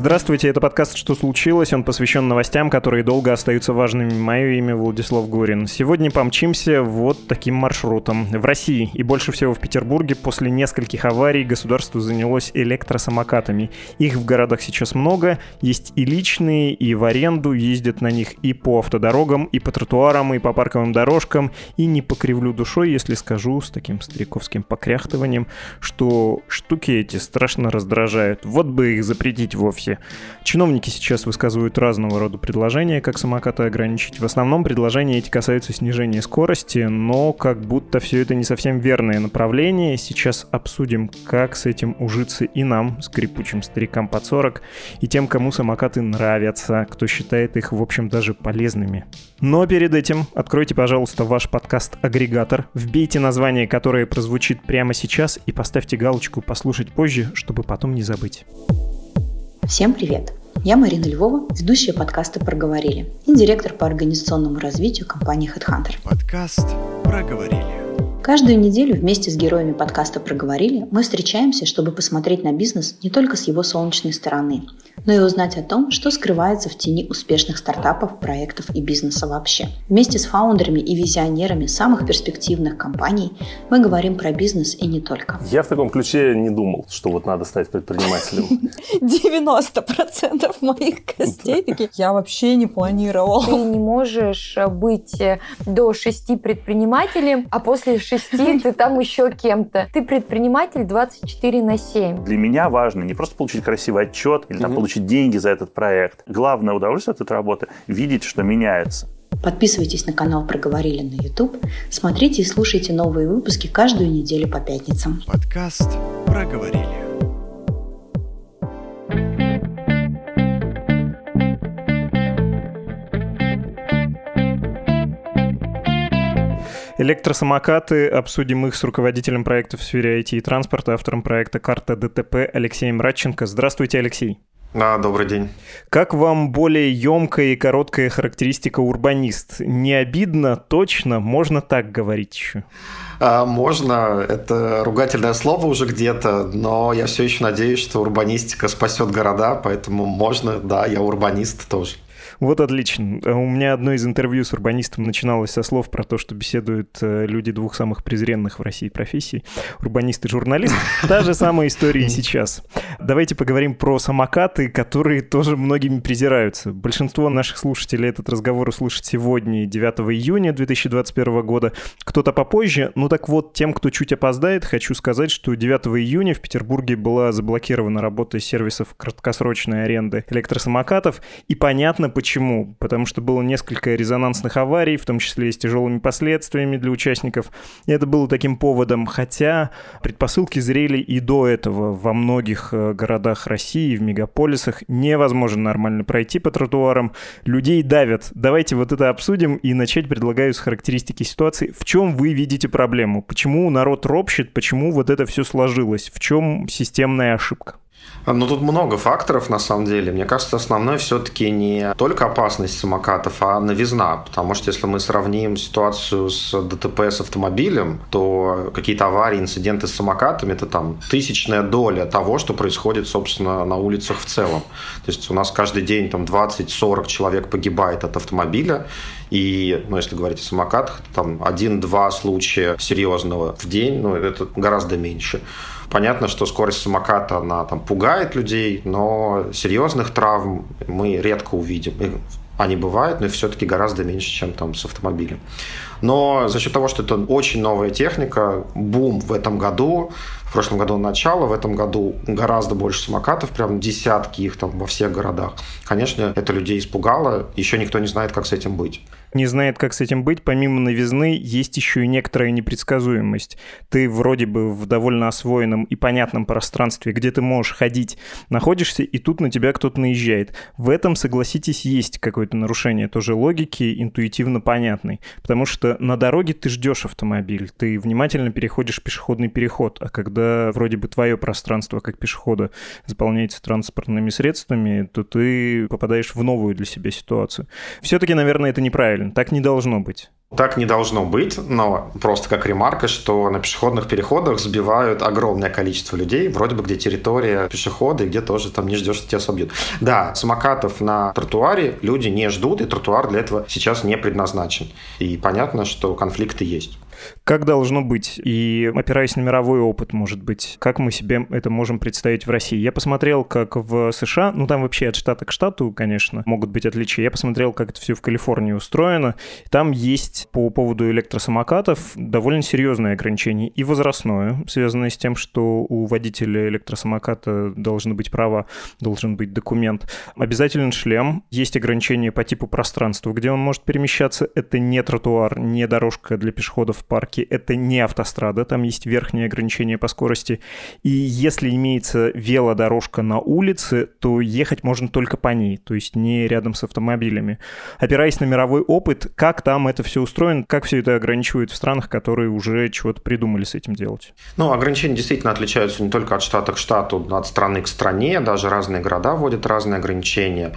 Здравствуйте, это подкаст «Что случилось?». Он посвящен новостям, которые долго остаются важными. Мое имя Владислав Горин. Сегодня помчимся вот таким маршрутом. В России и больше всего в Петербурге после нескольких аварий государство занялось электросамокатами. Их в городах сейчас много, есть и личные, и в аренду, ездят на них и по автодорогам, и по тротуарам, и по парковым дорожкам. И не покривлю душой, если скажу с таким стариковским покряхтыванием, что штуки эти страшно раздражают. Вот бы их запретить вовсе скорости. Чиновники сейчас высказывают разного рода предложения, как самокаты ограничить. В основном предложения эти касаются снижения скорости, но как будто все это не совсем верное направление. Сейчас обсудим, как с этим ужиться и нам, скрипучим старикам под 40, и тем, кому самокаты нравятся, кто считает их, в общем, даже полезными. Но перед этим откройте, пожалуйста, ваш подкаст-агрегатор, вбейте название, которое прозвучит прямо сейчас, и поставьте галочку «Послушать позже», чтобы потом не забыть. Всем привет! Я Марина Львова, ведущая подкаста «Проговорили» и директор по организационному развитию компании HeadHunter. Подкаст «Проговорили». Каждую неделю вместе с героями подкаста «Проговорили» мы встречаемся, чтобы посмотреть на бизнес не только с его солнечной стороны – но и узнать о том, что скрывается в тени успешных стартапов, проектов и бизнеса вообще. Вместе с фаундерами и визионерами самых перспективных компаний мы говорим про бизнес и не только. Я в таком ключе не думал, что вот надо стать предпринимателем. 90% моих гостей такие, я вообще не планировал. Ты не можешь быть э, до 6 предпринимателем, а после 6 ты там еще кем-то. Ты предприниматель 24 на 7. Для меня важно не просто получить красивый отчет или там, получить получить деньги за этот проект. Главное удовольствие от этой работы – видеть, что меняется. Подписывайтесь на канал «Проговорили» на YouTube. Смотрите и слушайте новые выпуски каждую неделю по пятницам. Подкаст «Проговорили». Электросамокаты. Обсудим их с руководителем проекта в сфере IT и транспорта, автором проекта «Карта ДТП» Алексеем Радченко. Здравствуйте, Алексей. Да, добрый день. Как вам более емкая и короткая характеристика урбанист? Не обидно, точно, можно так говорить еще? А, можно, это ругательное слово уже где-то, но я все еще надеюсь, что урбанистика спасет города, поэтому можно, да, я урбанист тоже. Вот отлично. У меня одно из интервью с урбанистом начиналось со слов про то, что беседуют э, люди двух самых презренных в России профессий. Урбанист и журналист. Та же самая история и сейчас. Давайте поговорим про самокаты, которые тоже многими презираются. Большинство наших слушателей этот разговор услышат сегодня, 9 июня 2021 года. Кто-то попозже. Ну так вот, тем, кто чуть опоздает, хочу сказать, что 9 июня в Петербурге была заблокирована работа сервисов краткосрочной аренды электросамокатов. И понятно, почему Почему? Потому что было несколько резонансных аварий, в том числе и с тяжелыми последствиями для участников. И это было таким поводом, хотя предпосылки зрели и до этого. Во многих э, городах России, в мегаполисах невозможно нормально пройти по тротуарам. Людей давят. Давайте вот это обсудим и начать предлагаю с характеристики ситуации. В чем вы видите проблему? Почему народ ропщет? Почему вот это все сложилось? В чем системная ошибка? Ну, тут много факторов, на самом деле. Мне кажется, основной все-таки не только опасность самокатов, а новизна. Потому что если мы сравним ситуацию с ДТП с автомобилем, то какие-то аварии, инциденты с самокатами – это там тысячная доля того, что происходит, собственно, на улицах в целом. То есть у нас каждый день там 20-40 человек погибает от автомобиля. И, ну, если говорить о самокатах, там один-два случая серьезного в день, ну, это гораздо меньше. Понятно, что скорость самоката, она там пугает людей, но серьезных травм мы редко увидим. Они бывают, но все-таки гораздо меньше, чем там с автомобилем. Но за счет того, что это очень новая техника, бум в этом году, в прошлом году начало, в этом году гораздо больше самокатов, прям десятки их там во всех городах. Конечно, это людей испугало, еще никто не знает, как с этим быть не знает, как с этим быть, помимо новизны есть еще и некоторая непредсказуемость. Ты вроде бы в довольно освоенном и понятном пространстве, где ты можешь ходить, находишься, и тут на тебя кто-то наезжает. В этом, согласитесь, есть какое-то нарушение тоже логики, интуитивно понятной. Потому что на дороге ты ждешь автомобиль, ты внимательно переходишь пешеходный переход, а когда вроде бы твое пространство как пешехода заполняется транспортными средствами, то ты попадаешь в новую для себя ситуацию. Все-таки, наверное, это неправильно неправильно, так не должно быть. Так не должно быть, но просто как ремарка, что на пешеходных переходах сбивают огромное количество людей, вроде бы где территория пешехода, и где тоже там не ждешь, что тебя собьют. Да, самокатов на тротуаре люди не ждут, и тротуар для этого сейчас не предназначен. И понятно, что конфликты есть. Как должно быть? И опираясь на мировой опыт, может быть, как мы себе это можем представить в России? Я посмотрел, как в США, ну там вообще от штата к штату, конечно, могут быть отличия. Я посмотрел, как это все в Калифорнии устроено. Там есть по поводу электросамокатов довольно серьезные ограничения и возрастное, связанное с тем, что у водителя электросамоката должны быть права, должен быть документ. Обязателен шлем. Есть ограничения по типу пространства, где он может перемещаться. Это не тротуар, не дорожка для пешеходов парке это не автострада, там есть верхние ограничения по скорости. И если имеется велодорожка на улице, то ехать можно только по ней, то есть не рядом с автомобилями. Опираясь на мировой опыт, как там это все устроено, как все это ограничивают в странах, которые уже чего-то придумали с этим делать? Ну, ограничения действительно отличаются не только от штата к штату, от страны к стране, даже разные города вводят разные ограничения.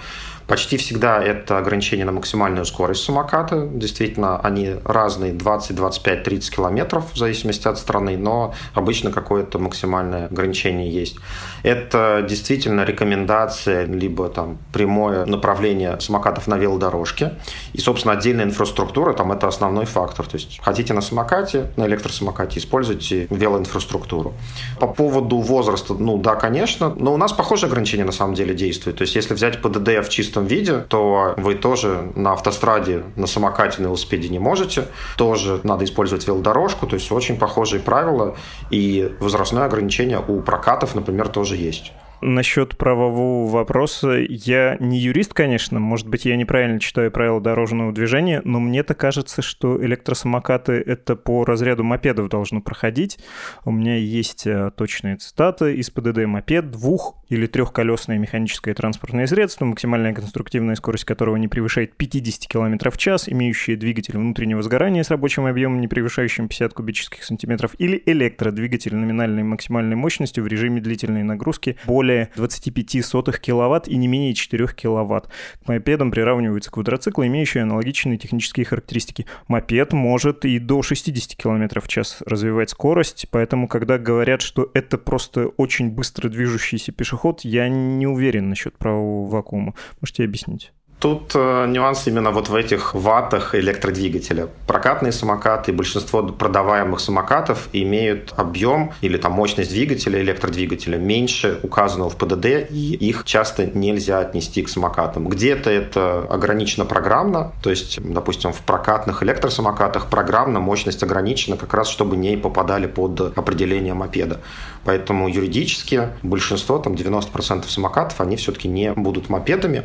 Почти всегда это ограничение на максимальную скорость самоката. Действительно, они разные, 20, 25, 30 километров в зависимости от страны, но обычно какое-то максимальное ограничение есть. Это действительно рекомендация, либо там прямое направление самокатов на велодорожке. И, собственно, отдельная инфраструктура, там это основной фактор. То есть хотите на самокате, на электросамокате, используйте велоинфраструктуру. По поводу возраста, ну да, конечно, но у нас похожие ограничения на самом деле действуют. То есть если взять ПДД в чистом чистом виде, то вы тоже на автостраде, на самокате, на велосипеде не можете. Тоже надо использовать велодорожку, то есть очень похожие правила. И возрастное ограничение у прокатов, например, тоже есть. Насчет правового вопроса, я не юрист, конечно, может быть, я неправильно читаю правила дорожного движения, но мне-то кажется, что электросамокаты это по разряду мопедов должно проходить. У меня есть э, точные цитаты из ПДД мопед, двух- или трехколесное механическое транспортное средство, максимальная конструктивная скорость которого не превышает 50 км в час, имеющее двигатель внутреннего сгорания с рабочим объемом, не превышающим 50 кубических сантиметров, или электродвигатель номинальной максимальной мощностью в режиме длительной нагрузки более более 25 сотых киловатт и не менее 4 киловатт. К мопедам приравниваются квадроциклы, имеющие аналогичные технические характеристики. Мопед может и до 60 км в час развивать скорость, поэтому когда говорят, что это просто очень быстро движущийся пешеход, я не уверен насчет правого вакуума. Можете объяснить? Тут э, нюанс именно вот в этих ваттах электродвигателя. Прокатные самокаты, большинство продаваемых самокатов имеют объем или там мощность двигателя, электродвигателя меньше указанного в ПДД, и их часто нельзя отнести к самокатам. Где-то это ограничено программно, то есть, допустим, в прокатных электросамокатах программно мощность ограничена как раз, чтобы не попадали под определение мопеда. Поэтому юридически большинство, там 90% самокатов, они все-таки не будут мопедами,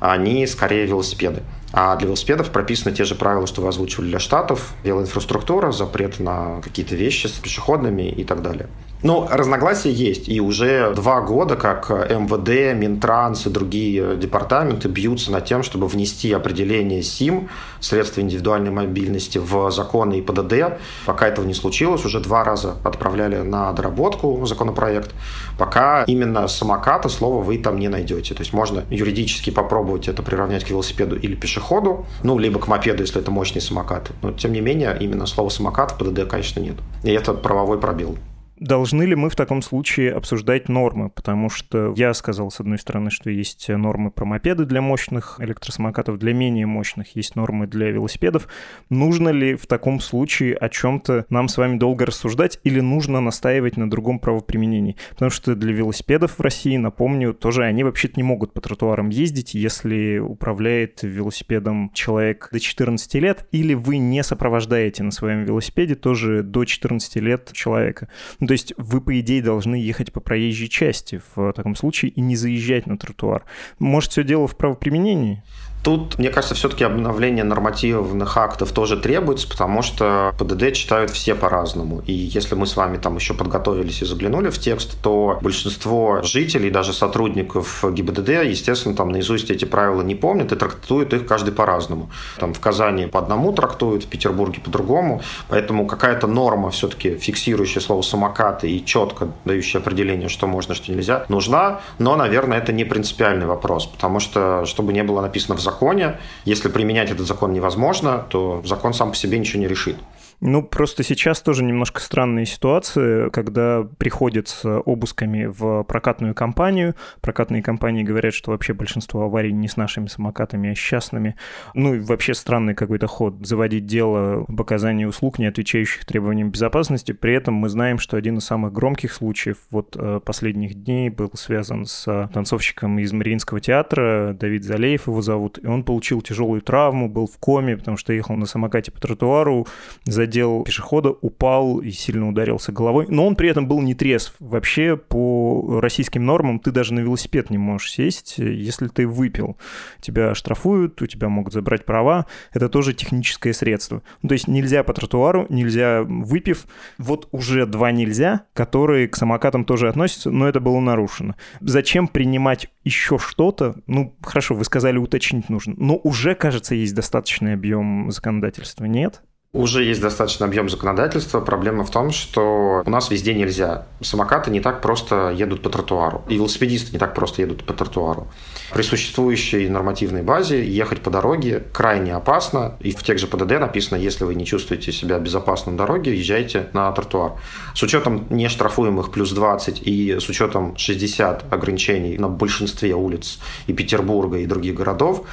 они скорее велосипеды. А для велосипедов прописаны те же правила, что вы озвучивали для штатов. Велоинфраструктура, запрет на какие-то вещи с пешеходными и так далее. Ну, разногласия есть, и уже два года, как МВД, Минтранс и другие департаменты бьются над тем, чтобы внести определение СИМ, средства индивидуальной мобильности, в законы и ПДД. Пока этого не случилось, уже два раза отправляли на доработку законопроект. Пока именно самоката слова вы там не найдете. То есть можно юридически попробовать это приравнять к велосипеду или пешеходу, ну, либо к мопеду, если это мощный самокат. Но, тем не менее, именно слова самокат в ПДД, конечно, нет. И это правовой пробел. Должны ли мы в таком случае обсуждать нормы? Потому что я сказал, с одной стороны, что есть нормы про мопеды для мощных электросамокатов, для менее мощных есть нормы для велосипедов. Нужно ли в таком случае о чем-то нам с вами долго рассуждать или нужно настаивать на другом правоприменении? Потому что для велосипедов в России, напомню, тоже они вообще-то не могут по тротуарам ездить, если управляет велосипедом человек до 14 лет, или вы не сопровождаете на своем велосипеде тоже до 14 лет человека. То есть вы, по идее, должны ехать по проезжей части в таком случае и не заезжать на тротуар. Может, все дело в правоприменении? Тут, мне кажется, все-таки обновление нормативных актов тоже требуется, потому что ПДД читают все по-разному. И если мы с вами там еще подготовились и заглянули в текст, то большинство жителей, даже сотрудников ГИБДД, естественно, там наизусть эти правила не помнят и трактуют их каждый по-разному. Там в Казани по одному трактуют, в Петербурге по-другому. Поэтому какая-то норма все-таки фиксирующая слово самокаты и четко дающая определение, что можно, что нельзя, нужна. Но, наверное, это не принципиальный вопрос, потому что, чтобы не было написано в законе. Если применять этот закон невозможно, то закон сам по себе ничего не решит. Ну, просто сейчас тоже немножко странная ситуация, когда приходят с обысками в прокатную компанию. Прокатные компании говорят, что вообще большинство аварий не с нашими самокатами, а с частными. Ну, и вообще странный какой-то ход. Заводить дело об оказании услуг, не отвечающих требованиям безопасности. При этом мы знаем, что один из самых громких случаев вот э, последних дней был связан с танцовщиком из Мариинского театра, Давид Залеев его зовут, и он получил тяжелую травму, был в коме, потому что ехал на самокате по тротуару, за задел пешехода, упал и сильно ударился головой. Но он при этом был не трезв. Вообще, по российским нормам, ты даже на велосипед не можешь сесть, если ты выпил. Тебя штрафуют, у тебя могут забрать права. Это тоже техническое средство. Ну, то есть нельзя по тротуару, нельзя выпив. Вот уже два нельзя, которые к самокатам тоже относятся, но это было нарушено. Зачем принимать еще что-то? Ну, хорошо, вы сказали, уточнить нужно. Но уже, кажется, есть достаточный объем законодательства, нет? Уже есть достаточный объем законодательства. Проблема в том, что у нас везде нельзя. Самокаты не так просто едут по тротуару. И велосипедисты не так просто едут по тротуару. При существующей нормативной базе ехать по дороге крайне опасно. И в тех же ПДД написано, если вы не чувствуете себя безопасно на дороге, езжайте на тротуар. С учетом нештрафуемых плюс 20 и с учетом 60 ограничений на большинстве улиц и Петербурга и других городов,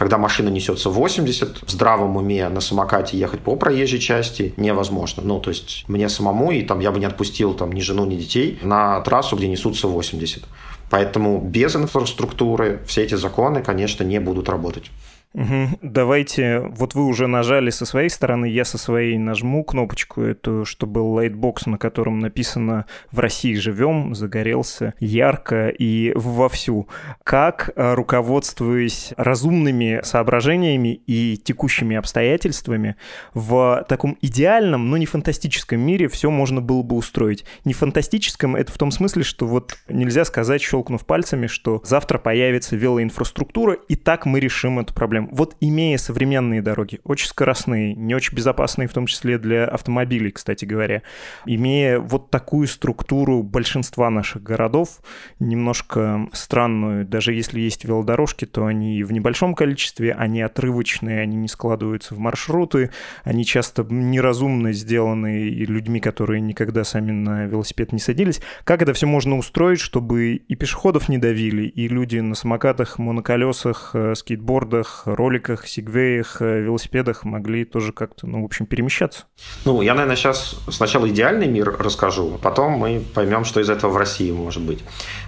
когда машина несется 80, в здравом уме на самокате ехать по проезжей части невозможно. Ну, то есть мне самому, и там я бы не отпустил там ни жену, ни детей на трассу, где несутся 80. Поэтому без инфраструктуры все эти законы, конечно, не будут работать. Угу. Давайте, вот вы уже нажали со своей стороны, я со своей нажму кнопочку эту, чтобы лайтбокс, на котором написано «В России живем», загорелся ярко и вовсю. Как, э, руководствуясь разумными соображениями и текущими обстоятельствами, в таком идеальном, но не фантастическом мире все можно было бы устроить? Не фантастическом это в том смысле, что вот нельзя сказать, щелкнув пальцами, что завтра появится велоинфраструктура, и так мы решим эту проблему проблем. Вот имея современные дороги, очень скоростные, не очень безопасные, в том числе для автомобилей, кстати говоря, имея вот такую структуру большинства наших городов, немножко странную, даже если есть велодорожки, то они в небольшом количестве, они отрывочные, они не складываются в маршруты, они часто неразумно сделаны людьми, которые никогда сами на велосипед не садились. Как это все можно устроить, чтобы и пешеходов не давили, и люди на самокатах, моноколесах, э, скейтбордах, роликах, сигвеях, э, велосипедах могли тоже как-то, ну, в общем, перемещаться. Ну, я, наверное, сейчас сначала идеальный мир расскажу, а потом мы поймем, что из этого в России может быть.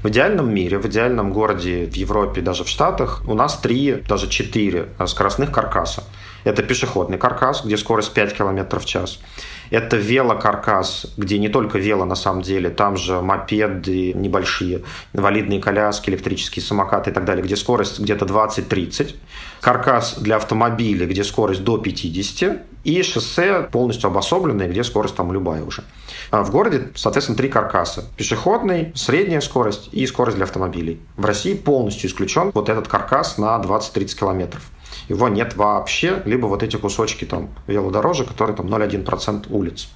В идеальном мире, в идеальном городе в Европе, даже в Штатах, у нас три, даже четыре скоростных каркаса. Это пешеходный каркас, где скорость 5 км в час. Это велокаркас, где не только вело на самом деле, там же мопеды небольшие, инвалидные коляски, электрические самокаты и так далее, где скорость где-то 20-30. Каркас для автомобиля, где скорость до 50. И шоссе полностью обособленное, где скорость там любая уже. А в городе, соответственно, три каркаса. Пешеходный, средняя скорость и скорость для автомобилей. В России полностью исключен вот этот каркас на 20-30 километров его нет вообще, либо вот эти кусочки там велодорожек, которые там 0,1% улиц.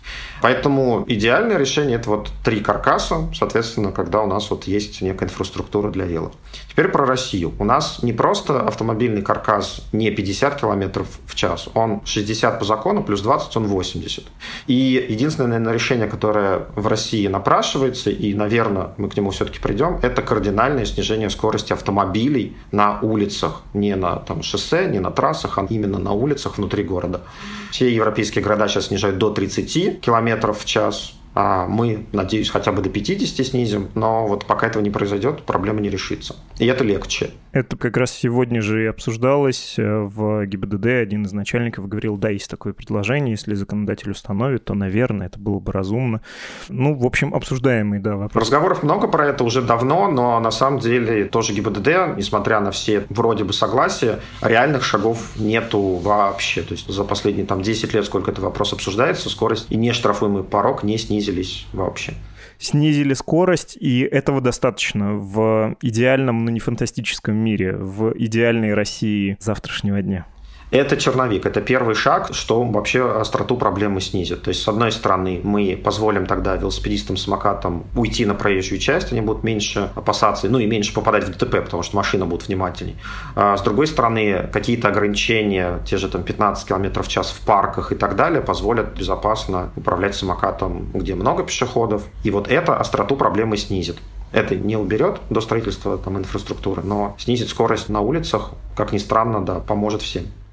Поэтому идеальное решение это вот три каркаса, соответственно, когда у нас вот есть некая инфраструктура для вело. Теперь про Россию. У нас не просто автомобильный каркас не 50 км в час, он 60 по закону, плюс 20 он 80. И единственное, наверное, решение, которое в России напрашивается, и, наверное, мы к нему все-таки придем, это кардинальное снижение скорости автомобилей на улицах, не на там, шоссе, не на трассах, а именно на улицах внутри города. Все европейские города сейчас снижают до 30 км в час, мы, надеюсь, хотя бы до 50 снизим, но вот пока этого не произойдет, проблема не решится. И это легче. Это как раз сегодня же и обсуждалось э, в ГИБДД. Один из начальников говорил, да, есть такое предложение, если законодатель установит, то, наверное, это было бы разумно. Ну, в общем, обсуждаемый, да, вопрос. Разговоров много про это уже давно, но на самом деле тоже ГИБДД, несмотря на все вроде бы согласия, реальных шагов нету вообще. То есть за последние там 10 лет, сколько этот вопрос обсуждается, скорость и нештрафуемый порог не снизились вообще снизили скорость, и этого достаточно в идеальном, но не фантастическом мире, в идеальной России завтрашнего дня. Это черновик, это первый шаг, что вообще остроту проблемы снизит. То есть, с одной стороны, мы позволим тогда велосипедистам, самокатам уйти на проезжую часть, они будут меньше опасаться, ну и меньше попадать в ДТП, потому что машина будет внимательней. А с другой стороны, какие-то ограничения, те же там 15 км в час в парках и так далее, позволят безопасно управлять самокатом, где много пешеходов. И вот это остроту проблемы снизит. Это не уберет до строительства там, инфраструктуры, но снизит скорость на улицах, как ни странно, да, поможет всем.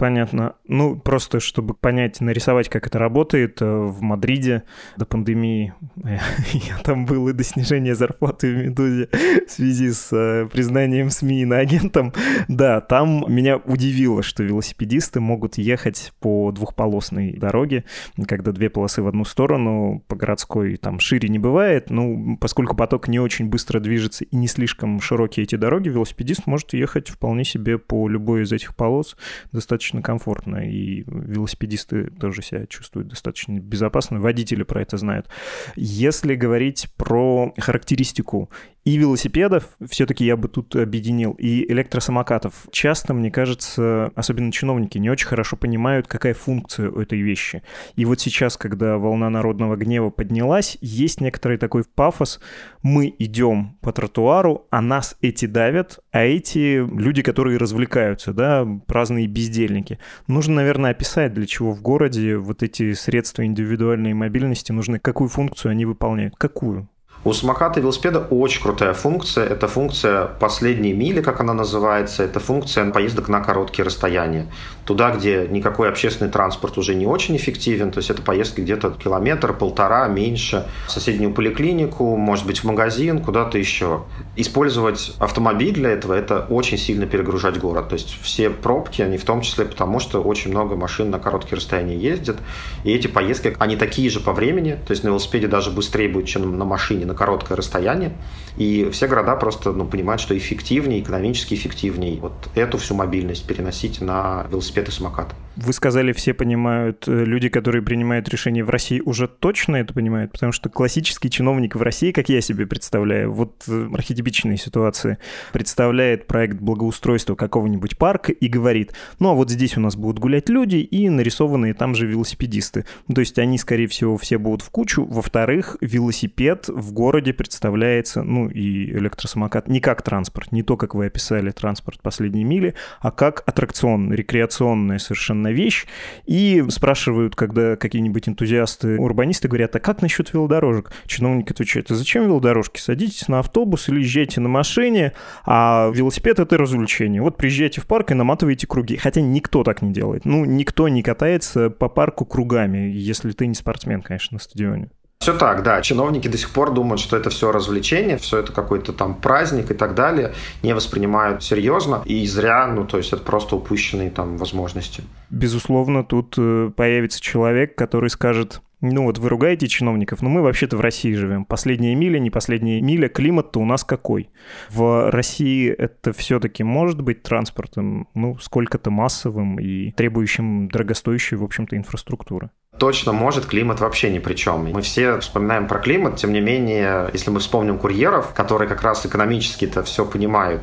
Понятно. Ну, просто чтобы понять, нарисовать, как это работает, э, в Мадриде до пандемии я там был и до снижения зарплаты в «Медузе» в связи с э, признанием СМИ на агентом. Да, там меня удивило, что велосипедисты могут ехать по двухполосной дороге, когда две полосы в одну сторону, по городской там шире не бывает. Ну, поскольку поток не очень быстро движется и не слишком широкие эти дороги, велосипедист может ехать вполне себе по любой из этих полос достаточно достаточно комфортно, и велосипедисты тоже себя чувствуют достаточно безопасно, водители про это знают. Если говорить про характеристику и велосипедов, все-таки я бы тут объединил, и электросамокатов. Часто, мне кажется, особенно чиновники не очень хорошо понимают, какая функция у этой вещи. И вот сейчас, когда волна народного гнева поднялась, есть некоторый такой пафос. Мы идем по тротуару, а нас эти давят, а эти люди, которые развлекаются, да, праздные бездельники. Нужно, наверное, описать, для чего в городе вот эти средства индивидуальной мобильности нужны, какую функцию они выполняют. Какую? У самоката и велосипеда очень крутая функция. Это функция последней мили, как она называется. Это функция поездок на короткие расстояния. Туда, где никакой общественный транспорт уже не очень эффективен. То есть это поездки где-то километр, полтора, меньше. В соседнюю поликлинику, может быть, в магазин, куда-то еще. Использовать автомобиль для этого – это очень сильно перегружать город. То есть все пробки, они в том числе потому, что очень много машин на короткие расстояния ездят. И эти поездки, они такие же по времени. То есть на велосипеде даже быстрее будет, чем на машине на короткое расстояние. И все города просто ну, понимают, что эффективнее, экономически эффективнее вот эту всю мобильность переносить на велосипед и самокат. Вы сказали, все понимают, э, люди, которые принимают решения в России, уже точно это понимают, потому что классический чиновник в России, как я себе представляю, вот э, архетипичные ситуации, представляет проект благоустройства какого-нибудь парка и говорит, ну а вот здесь у нас будут гулять люди и нарисованные там же велосипедисты. Ну, то есть они, скорее всего, все будут в кучу. Во-вторых, велосипед в городе представляется, ну и электросамокат, не как транспорт, не то, как вы описали транспорт последней мили, а как аттракцион, рекреационная совершенно вещь. И спрашивают, когда какие-нибудь энтузиасты, урбанисты говорят, а как насчет велодорожек? Чиновник отвечает, а зачем велодорожки? Садитесь на автобус или езжайте на машине, а велосипед — это развлечение. Вот приезжайте в парк и наматываете круги. Хотя никто так не делает. Ну, никто не катается по парку кругами, если ты не спортсмен, конечно, на стадионе. Все так, да. Чиновники до сих пор думают, что это все развлечение, все это какой-то там праздник и так далее, не воспринимают серьезно и зря, ну то есть это просто упущенные там возможности. Безусловно, тут э, появится человек, который скажет, ну вот вы ругаете чиновников, но мы вообще-то в России живем. Последняя миля, не последняя миля, климат-то у нас какой? В России это все-таки может быть транспортом, ну, сколько-то массовым и требующим дорогостоящей, в общем-то, инфраструктуры точно может, климат вообще ни при чем. Мы все вспоминаем про климат, тем не менее, если мы вспомним курьеров, которые как раз экономически это все понимают,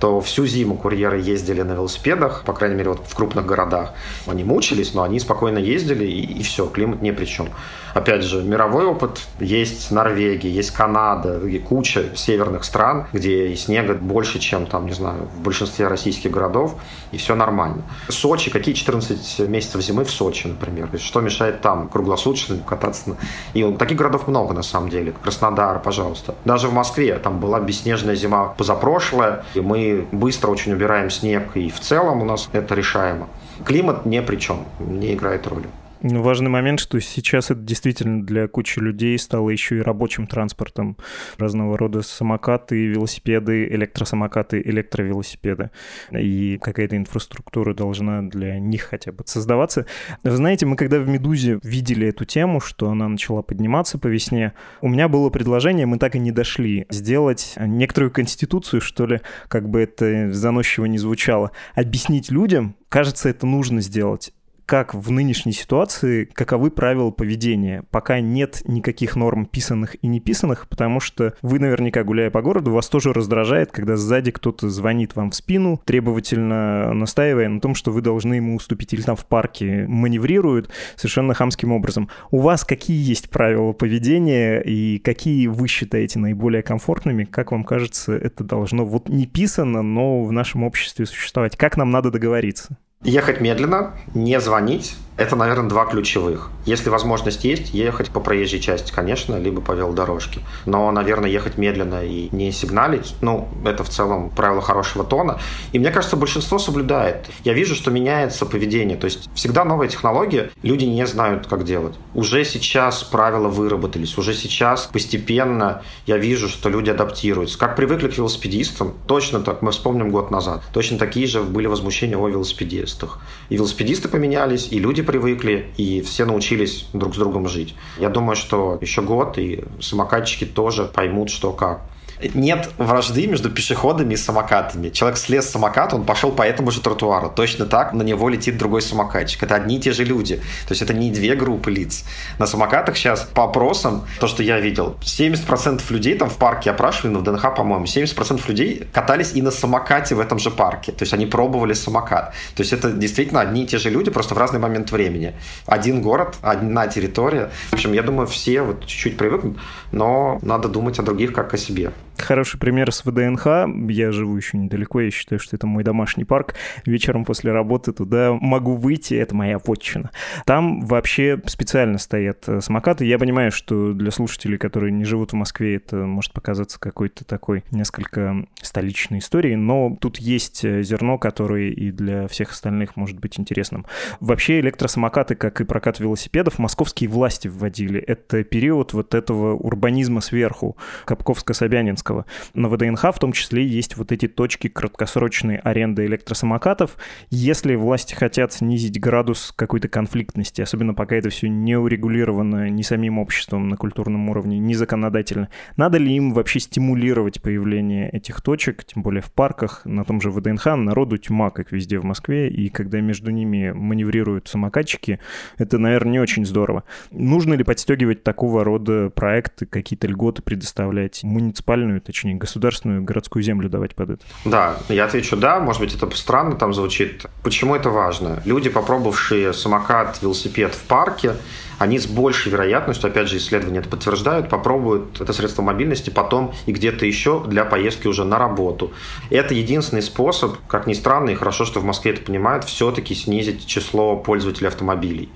то всю зиму курьеры ездили на велосипедах, по крайней мере, вот в крупных городах. Они мучились, но они спокойно ездили, и, и все, климат ни при чем. Опять же, мировой опыт есть Норвегия, есть Канада, и куча северных стран, где и снега больше, чем там, не знаю, в большинстве российских городов, и все нормально. Сочи, какие 14 месяцев зимы в Сочи, например? Что мешает там круглосуточно кататься? И таких городов много на самом деле. Краснодар, пожалуйста. Даже в Москве там была бесснежная зима позапрошлая, и мы быстро очень убираем снег, и в целом у нас это решаемо. Климат ни при чем, не играет роли. Ну, важный момент, что сейчас это действительно для кучи людей стало еще и рабочим транспортом. Разного рода самокаты, велосипеды, электросамокаты, электровелосипеды. И какая-то инфраструктура должна для них хотя бы создаваться. Вы знаете, мы когда в «Медузе» видели эту тему, что она начала подниматься по весне, у меня было предложение, мы так и не дошли, сделать некоторую конституцию, что ли, как бы это заносчиво не звучало, объяснить людям, кажется, это нужно сделать как в нынешней ситуации, каковы правила поведения. Пока нет никаких норм писанных и неписанных, потому что вы наверняка, гуляя по городу, вас тоже раздражает, когда сзади кто-то звонит вам в спину, требовательно настаивая на том, что вы должны ему уступить, или там в парке маневрируют совершенно хамским образом. У вас какие есть правила поведения и какие вы считаете наиболее комфортными? Как вам кажется, это должно вот не писано, но в нашем обществе существовать? Как нам надо договориться? Ехать медленно, не звонить, это, наверное, два ключевых. Если возможность есть, ехать по проезжей части, конечно, либо по велодорожке. Но, наверное, ехать медленно и не сигналить, ну, это в целом правило хорошего тона. И мне кажется, большинство соблюдает. Я вижу, что меняется поведение. То есть всегда новая технология, люди не знают, как делать. Уже сейчас правила выработались, уже сейчас постепенно я вижу, что люди адаптируются. Как привыкли к велосипедистам, точно так, мы вспомним год назад, точно такие же были возмущения о велосипедистах. И велосипедисты поменялись, и люди привыкли, и все научились друг с другом жить. Я думаю, что еще год, и самокатчики тоже поймут, что как нет вражды между пешеходами и самокатами. Человек слез с самоката, он пошел по этому же тротуару. Точно так на него летит другой самокатчик. Это одни и те же люди. То есть это не две группы лиц. На самокатах сейчас по опросам, то, что я видел, 70% людей там в парке опрашивали, но в ДНХ, по-моему, 70% людей катались и на самокате в этом же парке. То есть они пробовали самокат. То есть это действительно одни и те же люди, просто в разный момент времени. Один город, одна территория. В общем, я думаю, все вот чуть-чуть привыкнут, но надо думать о других как о себе. Хороший пример с ВДНХ. Я живу еще недалеко, я считаю, что это мой домашний парк. Вечером после работы туда могу выйти, это моя вотчина. Там вообще специально стоят э, самокаты. Я понимаю, что для слушателей, которые не живут в Москве, это может показаться какой-то такой несколько столичной историей, но тут есть э, зерно, которое и для всех остальных может быть интересным. Вообще электросамокаты, как и прокат велосипедов, московские власти вводили. Это период вот этого урбанизма сверху, Капковско-Собянинска Зеленского. На ВДНХ в том числе есть вот эти точки краткосрочной аренды электросамокатов. Если власти хотят снизить градус какой-то конфликтности, особенно пока это все не урегулировано ни самим обществом на культурном уровне, ни законодательно, надо ли им вообще стимулировать появление этих точек, тем более в парках, на том же ВДНХ, народу тьма, как везде в Москве, и когда между ними маневрируют самокатчики, это, наверное, не очень здорово. Нужно ли подстегивать такого рода проекты, какие-то льготы предоставлять муниципальную федеральную, точнее, государственную городскую землю давать под это? Да, я отвечу да. Может быть, это странно там звучит. Почему это важно? Люди, попробовавшие самокат, велосипед в парке, они с большей вероятностью, опять же, исследования это подтверждают, попробуют это средство мобильности потом и где-то еще для поездки уже на работу. Это единственный способ, как ни странно, и хорошо, что в Москве это понимают, все-таки снизить число пользователей автомобилей.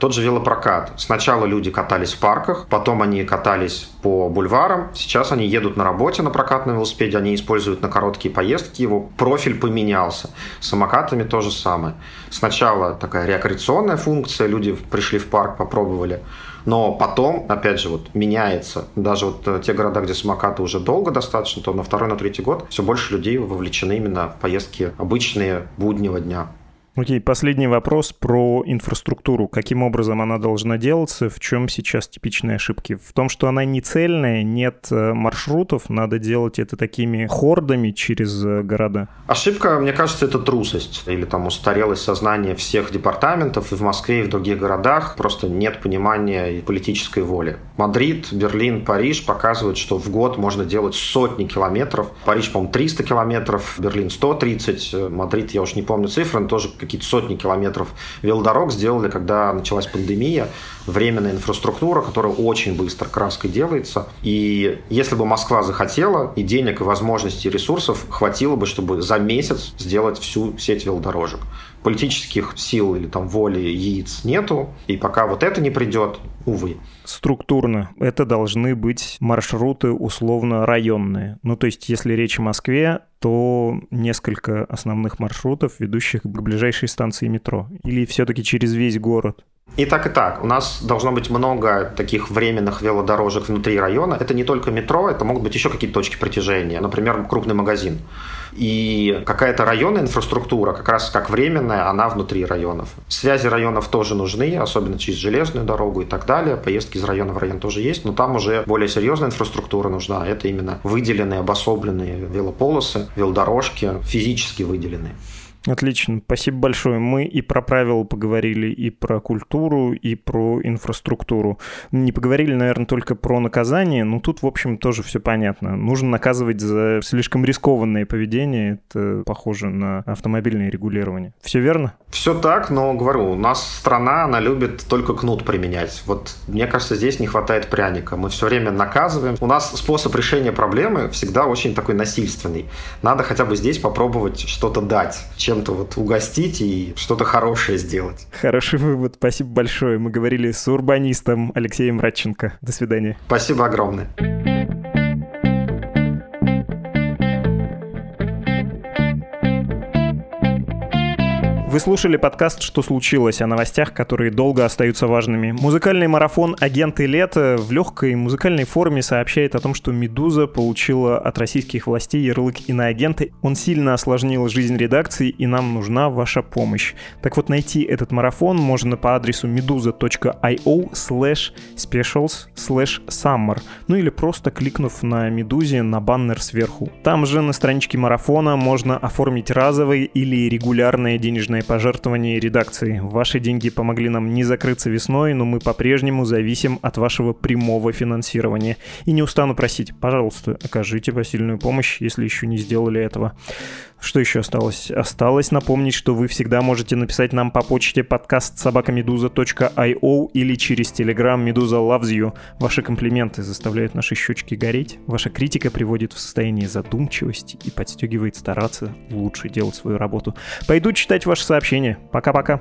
Тот же велопрокат. Сначала люди катались в парках, потом они катались по бульварам. Сейчас они едут на работе на прокатном велосипеде, они используют на короткие поездки его. Профиль поменялся. С самокатами то же самое. Сначала такая рекреационная функция, люди пришли в парк, попробовали. Но потом, опять же, вот меняется. Даже вот э, те города, где самокаты уже долго достаточно, то на второй, на третий год все больше людей вовлечены именно в поездки обычные буднего дня. Окей, последний вопрос про инфраструктуру. Каким образом она должна делаться? В чем сейчас типичные ошибки? В том, что она не цельная, нет э, маршрутов, надо делать это такими хордами через э, города? Ошибка, мне кажется, это трусость или там устарелость сознания всех департаментов и в Москве, и в других городах. Просто нет понимания и политической воли. Мадрид, Берлин, Париж показывают, что в год можно делать сотни километров. Париж, по-моему, 300 километров, Берлин 130, э, Мадрид, я уж не помню цифры, но тоже какие-то сотни километров велодорог сделали, когда началась пандемия, временная инфраструктура, которая очень быстро краской делается. И если бы Москва захотела, и денег, и возможностей, и ресурсов хватило бы, чтобы за месяц сделать всю сеть велодорожек. Политических сил или там воли, яиц нету, и пока вот это не придет, увы. Структурно это должны быть маршруты условно районные. Ну, то есть, если речь о Москве, то несколько основных маршрутов, ведущих к ближайшей станции метро. Или все-таки через весь город? И так, и так. У нас должно быть много таких временных велодорожек внутри района. Это не только метро, это могут быть еще какие-то точки притяжения. Например, крупный магазин. И какая-то районная инфраструктура, как раз как временная, она внутри районов. Связи районов тоже нужны, особенно через железную дорогу и так далее. Поездки из района в район тоже есть, но там уже более серьезная инфраструктура нужна. Это именно выделенные, обособленные велополосы, велодорожки, физически выделенные. Отлично, спасибо большое. Мы и про правила поговорили, и про культуру, и про инфраструктуру. Не поговорили, наверное, только про наказание, но тут, в общем, тоже все понятно. Нужно наказывать за слишком рискованное поведение, это похоже на автомобильное регулирование. Все верно? Все так, но говорю, у нас страна, она любит только кнут применять. Вот мне кажется, здесь не хватает пряника. Мы все время наказываем. У нас способ решения проблемы всегда очень такой насильственный. Надо хотя бы здесь попробовать что-то дать чем-то вот угостить и что-то хорошее сделать. Хороший вывод, спасибо большое. Мы говорили с урбанистом Алексеем Радченко. До свидания. Спасибо огромное. Вы слушали подкаст «Что случилось?» о новостях, которые долго остаются важными. Музыкальный марафон «Агенты лета» в легкой музыкальной форме сообщает о том, что «Медуза» получила от российских властей ярлык иноагенты. Он сильно осложнил жизнь редакции, и нам нужна ваша помощь. Так вот, найти этот марафон можно по адресу meduza.io slash specials slash summer, ну или просто кликнув на «Медузе» на баннер сверху. Там же на страничке марафона можно оформить разовые или регулярные денежные огромное пожертвование редакции. Ваши деньги помогли нам не закрыться весной, но мы по-прежнему зависим от вашего прямого финансирования. И не устану просить, пожалуйста, окажите посильную помощь, если еще не сделали этого. Что еще осталось? Осталось напомнить, что вы всегда можете написать нам по почте подкаст собакамедуза.io или через телеграм Медуза Loves You. Ваши комплименты заставляют наши щечки гореть. Ваша критика приводит в состояние задумчивости и подстегивает стараться лучше делать свою работу. Пойду читать ваши сообщения. Пока-пока.